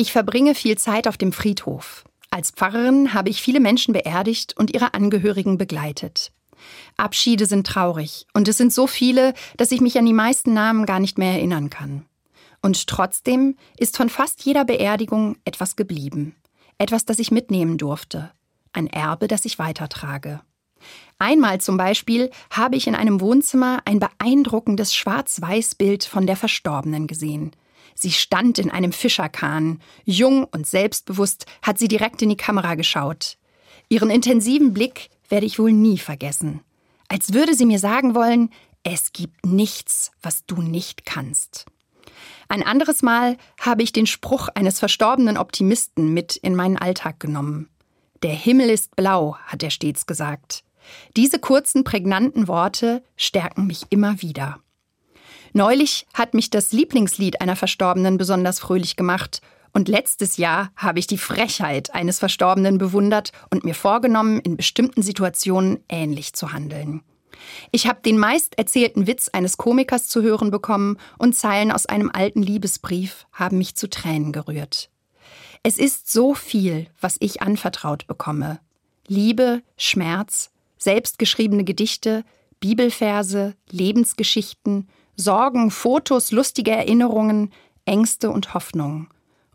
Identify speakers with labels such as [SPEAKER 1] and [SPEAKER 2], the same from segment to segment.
[SPEAKER 1] Ich verbringe viel Zeit auf dem Friedhof. Als Pfarrerin habe ich viele Menschen beerdigt und ihre Angehörigen begleitet. Abschiede sind traurig und es sind so viele, dass ich mich an die meisten Namen gar nicht mehr erinnern kann. Und trotzdem ist von fast jeder Beerdigung etwas geblieben. Etwas, das ich mitnehmen durfte. Ein Erbe, das ich weitertrage. Einmal zum Beispiel habe ich in einem Wohnzimmer ein beeindruckendes Schwarz-Weiß-Bild von der Verstorbenen gesehen – Sie stand in einem Fischerkahn. Jung und selbstbewusst hat sie direkt in die Kamera geschaut. Ihren intensiven Blick werde ich wohl nie vergessen. Als würde sie mir sagen wollen, es gibt nichts, was du nicht kannst. Ein anderes Mal habe ich den Spruch eines verstorbenen Optimisten mit in meinen Alltag genommen. Der Himmel ist blau, hat er stets gesagt. Diese kurzen, prägnanten Worte stärken mich immer wieder. Neulich hat mich das Lieblingslied einer Verstorbenen besonders fröhlich gemacht. Und letztes Jahr habe ich die Frechheit eines Verstorbenen bewundert und mir vorgenommen, in bestimmten Situationen ähnlich zu handeln. Ich habe den meist erzählten Witz eines Komikers zu hören bekommen und Zeilen aus einem alten Liebesbrief haben mich zu Tränen gerührt. Es ist so viel, was ich anvertraut bekomme. Liebe, Schmerz, selbstgeschriebene Gedichte, Bibelverse, Lebensgeschichten, Sorgen, Fotos, lustige Erinnerungen, Ängste und Hoffnungen.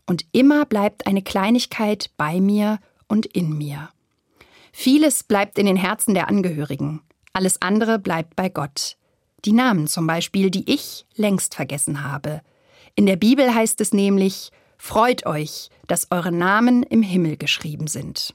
[SPEAKER 1] Und immer bleibt eine Kleinigkeit bei mir und in mir. Vieles bleibt in den Herzen der Angehörigen, alles andere bleibt bei Gott. Die Namen zum Beispiel, die ich längst vergessen habe. In der Bibel heißt es nämlich, Freut euch, dass eure Namen im Himmel geschrieben sind.